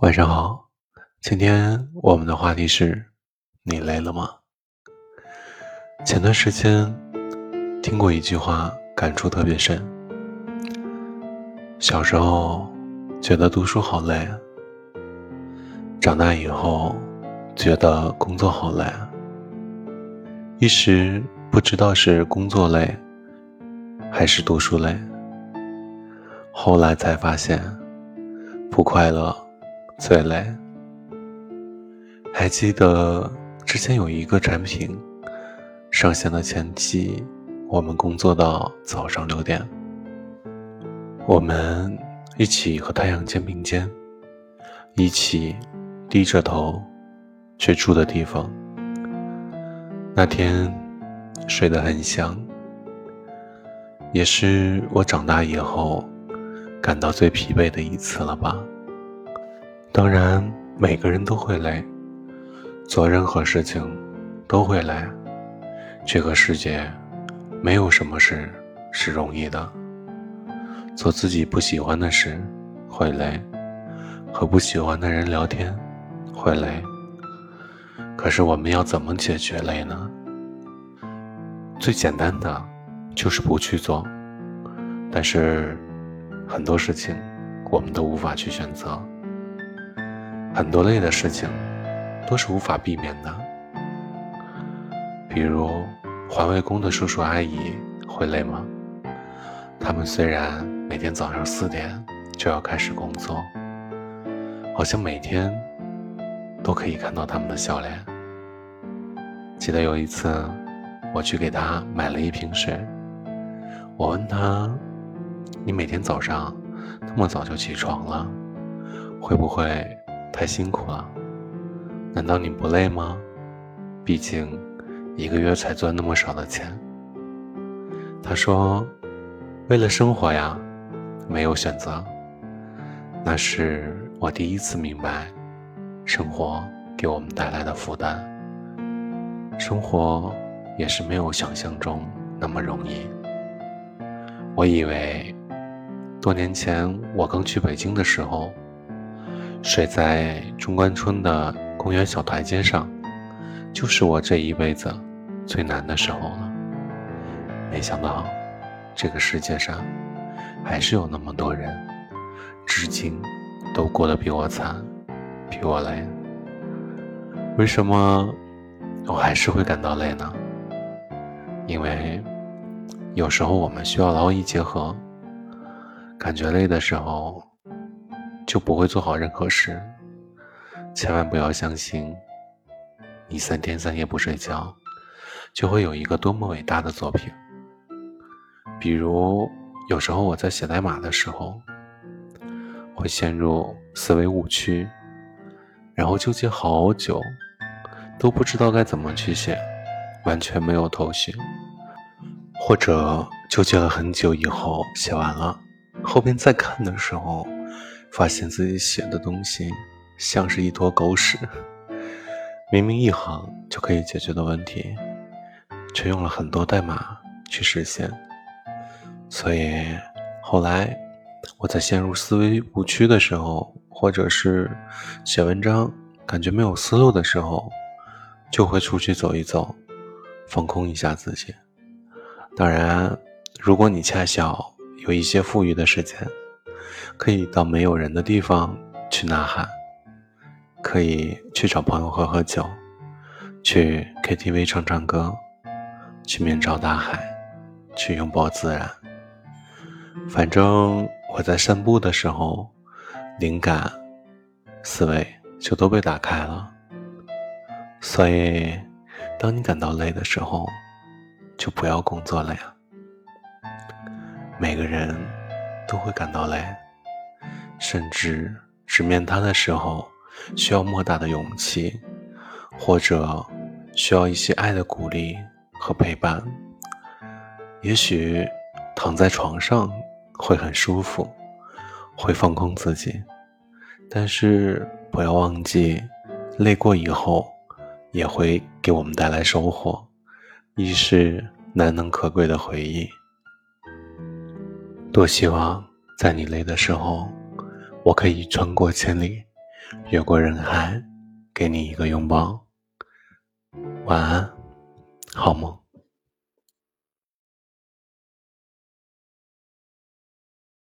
晚上好，今天我们的话题是：你累了吗？前段时间听过一句话，感触特别深。小时候觉得读书好累，长大以后觉得工作好累，一时不知道是工作累还是读书累，后来才发现不快乐。最累。还记得之前有一个产品上线的前期，我们工作到早上六点，我们一起和太阳肩并肩，一起低着头去住的地方。那天睡得很香，也是我长大以后感到最疲惫的一次了吧。当然，每个人都会累，做任何事情都会累。这个世界没有什么事是容易的。做自己不喜欢的事会累，和不喜欢的人聊天会累。可是我们要怎么解决累呢？最简单的就是不去做。但是很多事情我们都无法去选择。很多累的事情都是无法避免的，比如环卫工的叔叔阿姨会累吗？他们虽然每天早上四点就要开始工作，好像每天都可以看到他们的笑脸。记得有一次，我去给他买了一瓶水，我问他：“你每天早上那么早就起床了，会不会？”太辛苦了，难道你不累吗？毕竟一个月才赚那么少的钱。他说：“为了生活呀，没有选择。”那是我第一次明白，生活给我们带来的负担。生活也是没有想象中那么容易。我以为，多年前我刚去北京的时候。睡在中关村的公园小台阶上，就是我这一辈子最难的时候了。没想到，这个世界上还是有那么多人，至今都过得比我惨，比我累。为什么我还是会感到累呢？因为有时候我们需要劳逸结合，感觉累的时候。就不会做好任何事。千万不要相信，你三天三夜不睡觉，就会有一个多么伟大的作品。比如，有时候我在写代码的时候，会陷入思维误区，然后纠结好久，都不知道该怎么去写，完全没有头绪。或者纠结了很久以后写完了，后边再看的时候。发现自己写的东西像是一坨狗屎，明明一行就可以解决的问题，却用了很多代码去实现。所以后来我在陷入思维误区的时候，或者是写文章感觉没有思路的时候，就会出去走一走，放空一下自己。当然，如果你恰巧有一些富裕的时间。可以到没有人的地方去呐喊，可以去找朋友喝喝酒，去 KTV 唱唱歌，去面朝大海，去拥抱自然。反正我在散步的时候，灵感、思维就都被打开了。所以，当你感到累的时候，就不要工作了呀。每个人都会感到累。甚至直面它的时候，需要莫大的勇气，或者需要一些爱的鼓励和陪伴。也许躺在床上会很舒服，会放空自己，但是不要忘记，累过以后也会给我们带来收获，亦是难能可贵的回忆。多希望在你累的时候。我可以穿过千里，越过人海，给你一个拥抱。晚安，好梦。